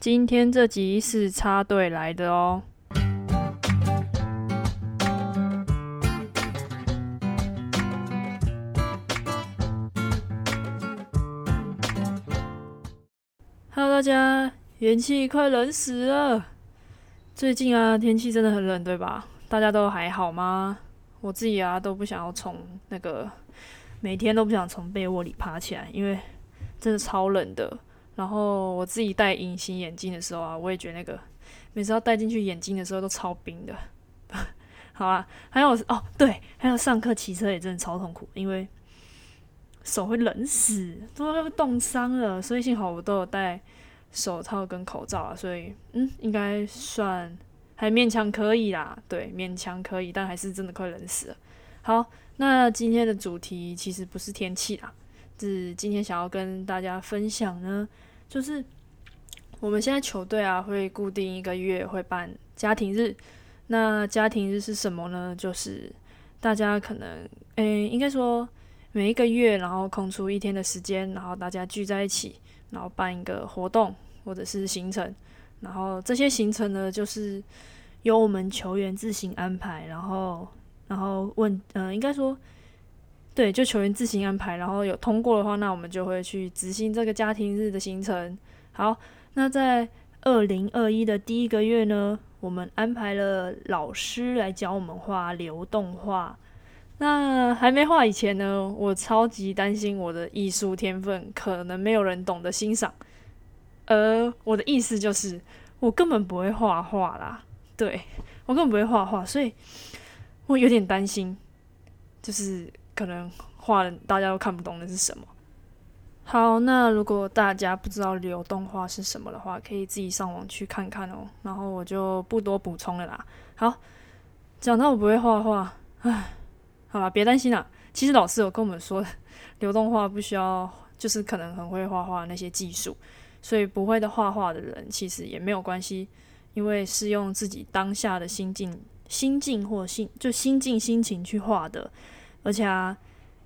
今天这集是插队来的哦。Hello，大家，元气快冷死了。最近啊，天气真的很冷，对吧？大家都还好吗？我自己啊，都不想要从那个每天都不想从被窝里爬起来，因为真的超冷的。然后我自己戴隐形眼镜的时候啊，我也觉得那个每次要戴进去眼镜的时候都超冰的。好啊，还有哦，对，还有上课骑车也真的超痛苦，因为手会冷死，都要冻伤了。所以幸好我都有戴手套跟口罩啊，所以嗯，应该算还勉强可以啦。对，勉强可以，但还是真的快冷死了。好，那今天的主题其实不是天气啦，是今天想要跟大家分享呢。就是我们现在球队啊，会固定一个月会办家庭日。那家庭日是什么呢？就是大家可能，诶，应该说每一个月，然后空出一天的时间，然后大家聚在一起，然后办一个活动或者是行程。然后这些行程呢，就是由我们球员自行安排。然后，然后问，嗯，应该说。对，就球员自行安排，然后有通过的话，那我们就会去执行这个家庭日的行程。好，那在二零二一的第一个月呢，我们安排了老师来教我们画流动画。那还没画以前呢，我超级担心我的艺术天分可能没有人懂得欣赏。而我的意思就是，我根本不会画画啦。对我根本不会画画，所以我有点担心，就是。可能画的大家都看不懂的是什么。好，那如果大家不知道流动画是什么的话，可以自己上网去看看哦。然后我就不多补充了啦。好，讲到我不会画画，唉，好了，别担心啦。其实老师有跟我们说，流动画不需要，就是可能很会画画那些技术，所以不会的画画的人其实也没有关系，因为是用自己当下的心境、心境或心就心境心情去画的。而且啊，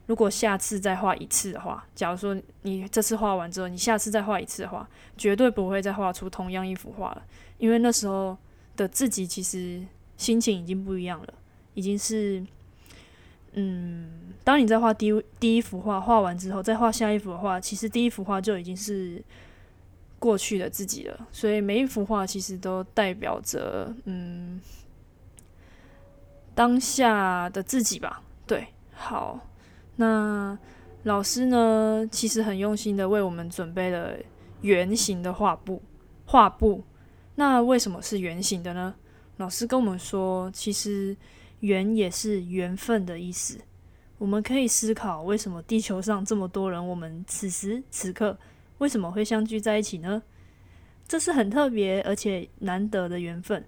如果下次再画一次的话，假如说你这次画完之后，你下次再画一次的话，绝对不会再画出同样一幅画了，因为那时候的自己其实心情已经不一样了，已经是，嗯，当你在画第第一幅画画完之后，再画下一幅的话，其实第一幅画就已经是过去的自己了，所以每一幅画其实都代表着，嗯，当下的自己吧，对。好，那老师呢？其实很用心的为我们准备了圆形的画布，画布。那为什么是圆形的呢？老师跟我们说，其实圆也是缘分的意思。我们可以思考，为什么地球上这么多人，我们此时此刻为什么会相聚在一起呢？这是很特别而且难得的缘分。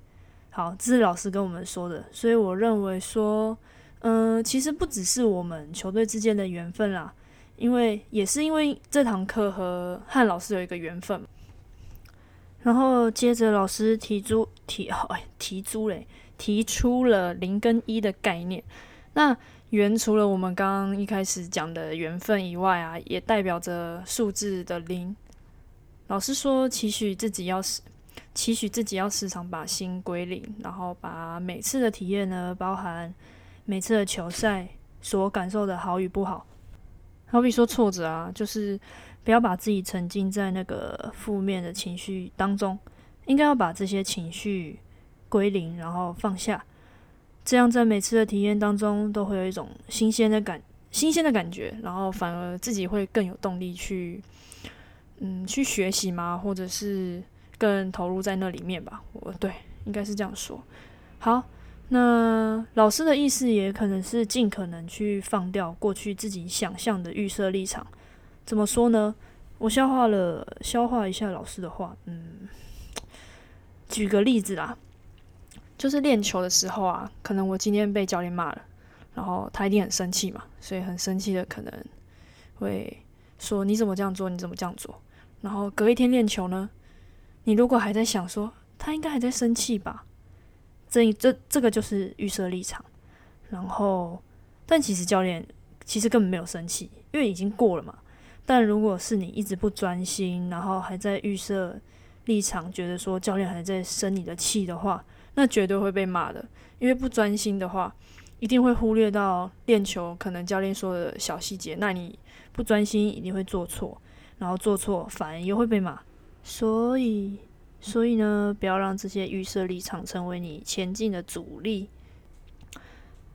好，这是老师跟我们说的，所以我认为说。嗯，其实不只是我们球队之间的缘分啦，因为也是因为这堂课和汉老师有一个缘分。然后接着老师提出提哎提出嘞提出了零跟一的概念。那圆除了我们刚刚一开始讲的缘分以外啊，也代表着数字的零。老师说，期许自己要时期许自己要时常把心归零，然后把每次的体验呢包含。每次的球赛所感受的好与不好，好比说挫折啊，就是不要把自己沉浸在那个负面的情绪当中，应该要把这些情绪归零，然后放下，这样在每次的体验当中都会有一种新鲜的感、新鲜的感觉，然后反而自己会更有动力去，嗯，去学习嘛，或者是更投入在那里面吧。我对，应该是这样说。好。那老师的意思也可能是尽可能去放掉过去自己想象的预设立场。怎么说呢？我消化了，消化一下老师的话。嗯，举个例子啦，就是练球的时候啊，可能我今天被教练骂了，然后他一定很生气嘛，所以很生气的可能会说：“你怎么这样做？你怎么这样做？”然后隔一天练球呢，你如果还在想说他应该还在生气吧？这这这个就是预设立场，然后，但其实教练其实根本没有生气，因为已经过了嘛。但如果是你一直不专心，然后还在预设立场觉得说教练还在生你的气的话，那绝对会被骂的。因为不专心的话，一定会忽略到练球可能教练说的小细节。那你不专心，一定会做错，然后做错反而又会被骂。所以，所以呢，不要让这些预设立场成为你前进的阻力。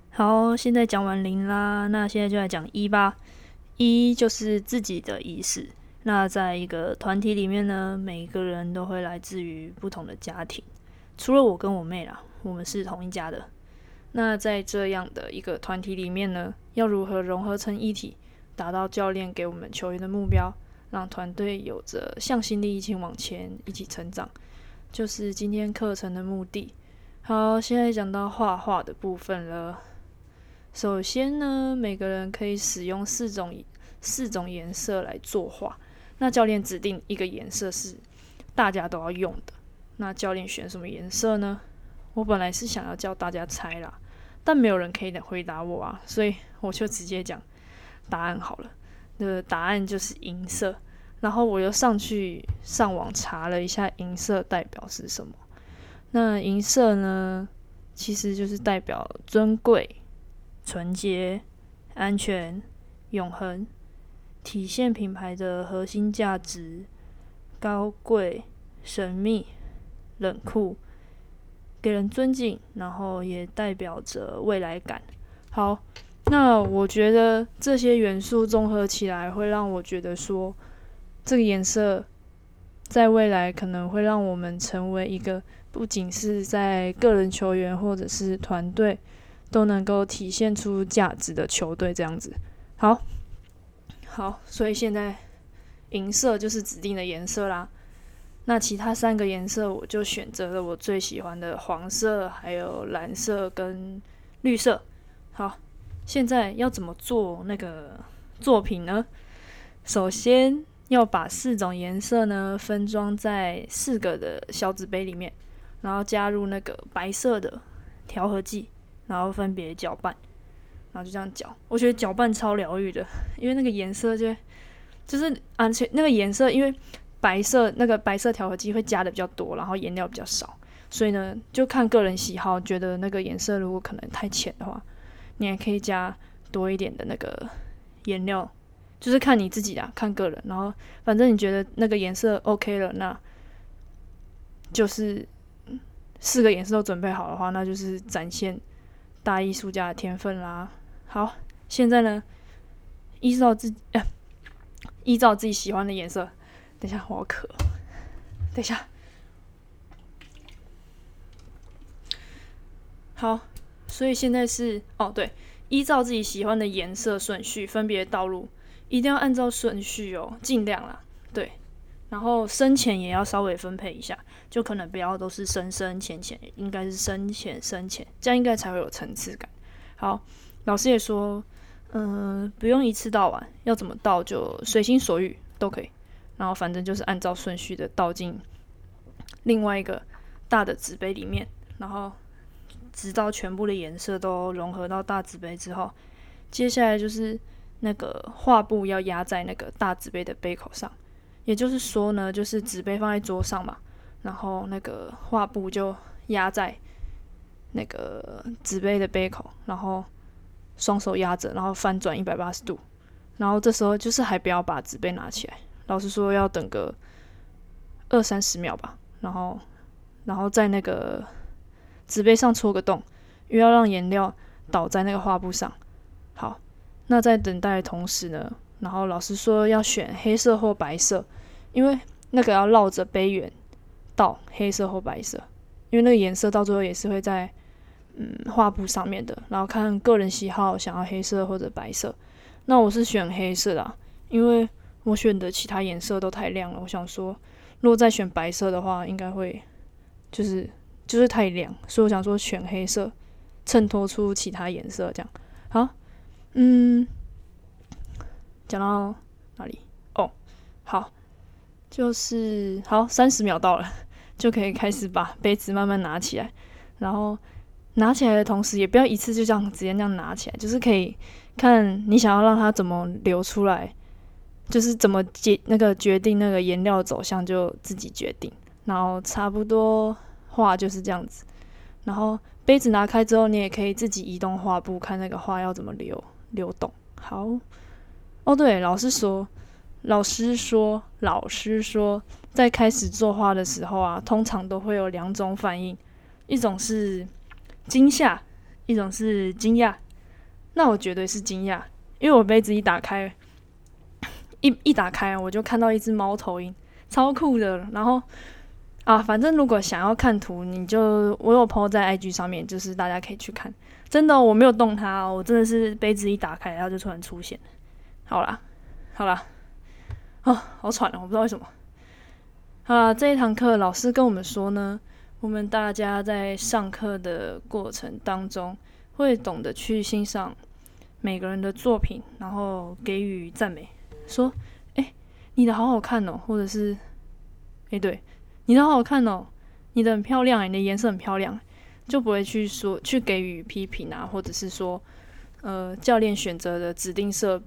好，现在讲完零啦，那现在就来讲一吧。一就是自己的意识。那在一个团体里面呢，每一个人都会来自于不同的家庭，除了我跟我妹啦，我们是同一家的。那在这样的一个团体里面呢，要如何融合成一体，达到教练给我们球员的目标，让团队有着向心力一起往前，一起成长，就是今天课程的目的。好，现在讲到画画的部分了。首先呢，每个人可以使用四种四种颜色来作画。那教练指定一个颜色是大家都要用的。那教练选什么颜色呢？我本来是想要叫大家猜啦，但没有人可以回答我啊，所以我就直接讲答案好了。的答案就是银色。然后我又上去上网查了一下银色代表是什么。那银色呢，其实就是代表尊贵。纯洁、安全、永恒，体现品牌的核心价值。高贵、神秘、冷酷，给人尊敬，然后也代表着未来感。好，那我觉得这些元素综合起来，会让我觉得说，这个颜色在未来可能会让我们成为一个不仅是在个人球员或者是团队。都能够体现出价值的球队这样子，好，好，所以现在银色就是指定的颜色啦。那其他三个颜色，我就选择了我最喜欢的黄色、还有蓝色跟绿色。好，现在要怎么做那个作品呢？首先要把四种颜色呢分装在四个的小纸杯里面，然后加入那个白色的调和剂。然后分别搅拌，然后就这样搅。我觉得搅拌超疗愈的，因为那个颜色就就是而且那个颜色，因为白色那个白色调和剂会加的比较多，然后颜料比较少，所以呢就看个人喜好，觉得那个颜色如果可能太浅的话，你还可以加多一点的那个颜料，就是看你自己啊，看个人。然后反正你觉得那个颜色 OK 了，那就是四个颜色都准备好的话，那就是展现。大艺术家的天分啦。好，现在呢，依照自呃，依照自己喜欢的颜色。等一下，我渴。等一下。好，所以现在是哦，对，依照自己喜欢的颜色顺序分别倒入，一定要按照顺序哦，尽量啦。对，然后深浅也要稍微分配一下。就可能不要都是深深浅浅，应该是深浅深浅，这样应该才会有层次感。好，老师也说，嗯，不用一次倒完，要怎么倒就随心所欲都可以。然后反正就是按照顺序的倒进另外一个大的纸杯里面，然后直到全部的颜色都融合到大纸杯之后，接下来就是那个画布要压在那个大纸杯的杯口上，也就是说呢，就是纸杯放在桌上嘛。然后那个画布就压在那个纸杯的杯口，然后双手压着，然后翻转一百八十度，然后这时候就是还不要把纸杯拿起来，老师说要等个二三十秒吧，然后然后在那个纸杯上戳个洞，因为要让颜料倒在那个画布上。好，那在等待的同时呢，然后老师说要选黑色或白色，因为那个要绕着杯缘。到黑色或白色，因为那个颜色到最后也是会在嗯画布上面的。然后看个人喜好，想要黑色或者白色。那我是选黑色的，因为我选的其他颜色都太亮了。我想说，如果再选白色的话，应该会就是就是太亮，所以我想说选黑色，衬托出其他颜色。这样好，嗯，讲到哪里？哦，好，就是好，三十秒到了。就可以开始把杯子慢慢拿起来，然后拿起来的同时，也不要一次就这样直接那样拿起来，就是可以看你想要让它怎么流出来，就是怎么决那个决定那个颜料走向就自己决定。然后差不多画就是这样子。然后杯子拿开之后，你也可以自己移动画布，看那个画要怎么流流动。好，哦对，老师说，老师说，老师说，在开始作画的时候啊，通常都会有两种反应，一种是惊吓，一种是惊讶。那我绝对是惊讶，因为我杯子一打开，一一打开我就看到一只猫头鹰，超酷的。然后啊，反正如果想要看图，你就我有 po 在 IG 上面，就是大家可以去看。真的，我没有动它，我真的是杯子一打开，然后就突然出现。好啦，好啦，啊，好喘了，我不知道为什么。啊，这一堂课老师跟我们说呢，我们大家在上课的过程当中，会懂得去欣赏。每个人的作品，然后给予赞美，说：“哎，你的好好看哦，或者是，哎，对，你的好好看哦，你的很漂亮，你的颜色很漂亮，就不会去说去给予批评啊，或者是说，呃，教练选择的指定色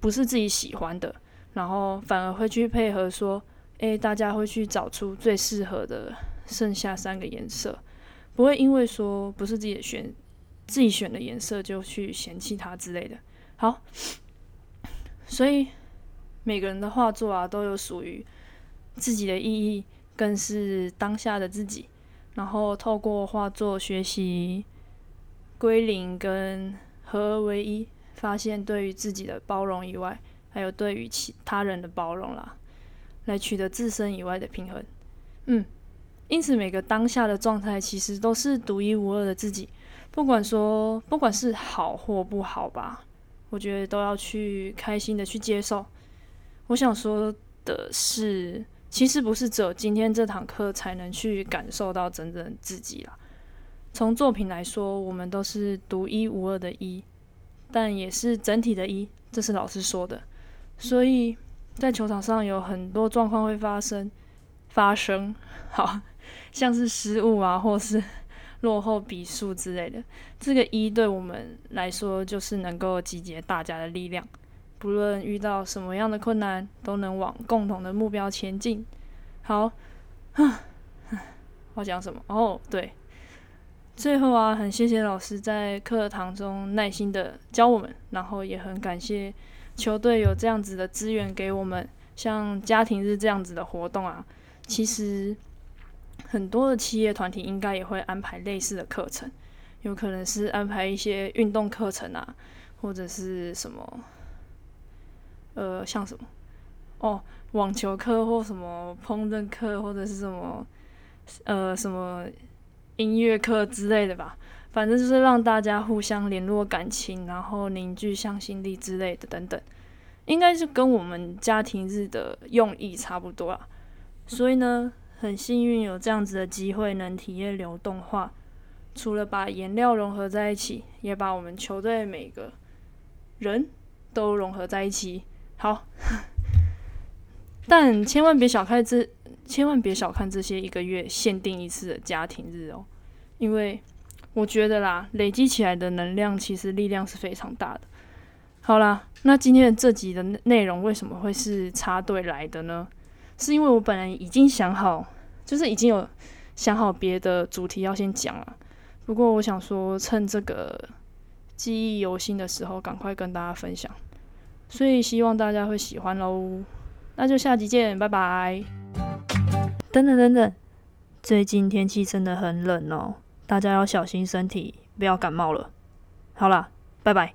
不是自己喜欢的，然后反而会去配合说，哎，大家会去找出最适合的剩下三个颜色，不会因为说不是自己的选。”自己选的颜色就去嫌弃它之类的。好，所以每个人的画作啊都有属于自己的意义，更是当下的自己。然后透过画作学习归零跟合而为一，发现对于自己的包容以外，还有对于其他人的包容啦，来取得自身以外的平衡。嗯，因此每个当下的状态其实都是独一无二的自己。不管说，不管是好或不好吧，我觉得都要去开心的去接受。我想说的是，其实不是只有今天这堂课才能去感受到真正自己啦。从作品来说，我们都是独一无二的“一”，但也是整体的“一”，这是老师说的。所以在球场上有很多状况会发生，发生，好像是失误啊，或是。落后比数之类的，这个一对我们来说就是能够集结大家的力量，不论遇到什么样的困难，都能往共同的目标前进。好，我讲什么？哦，对，最后啊，很谢谢老师在课堂中耐心的教我们，然后也很感谢球队有这样子的资源给我们，像家庭日这样子的活动啊，其实。很多的企业团体应该也会安排类似的课程，有可能是安排一些运动课程啊，或者是什么，呃，像什么哦，网球课或什么烹饪课，或者是什么呃什么音乐课之类的吧。反正就是让大家互相联络感情，然后凝聚向心力之类的等等，应该是跟我们家庭日的用意差不多啊。所以呢。很幸运有这样子的机会，能体验流动画。除了把颜料融合在一起，也把我们球队每个人都融合在一起。好，但千万别小看这，千万别小看这些一个月限定一次的家庭日哦。因为我觉得啦，累积起来的能量其实力量是非常大的。好啦，那今天的这集的内容为什么会是插队来的呢？是因为我本来已经想好，就是已经有想好别的主题要先讲了。不过我想说，趁这个记忆犹新的时候，赶快跟大家分享。所以希望大家会喜欢喽。那就下集见，拜拜。等等等等，最近天气真的很冷哦，大家要小心身体，不要感冒了。好啦，拜拜。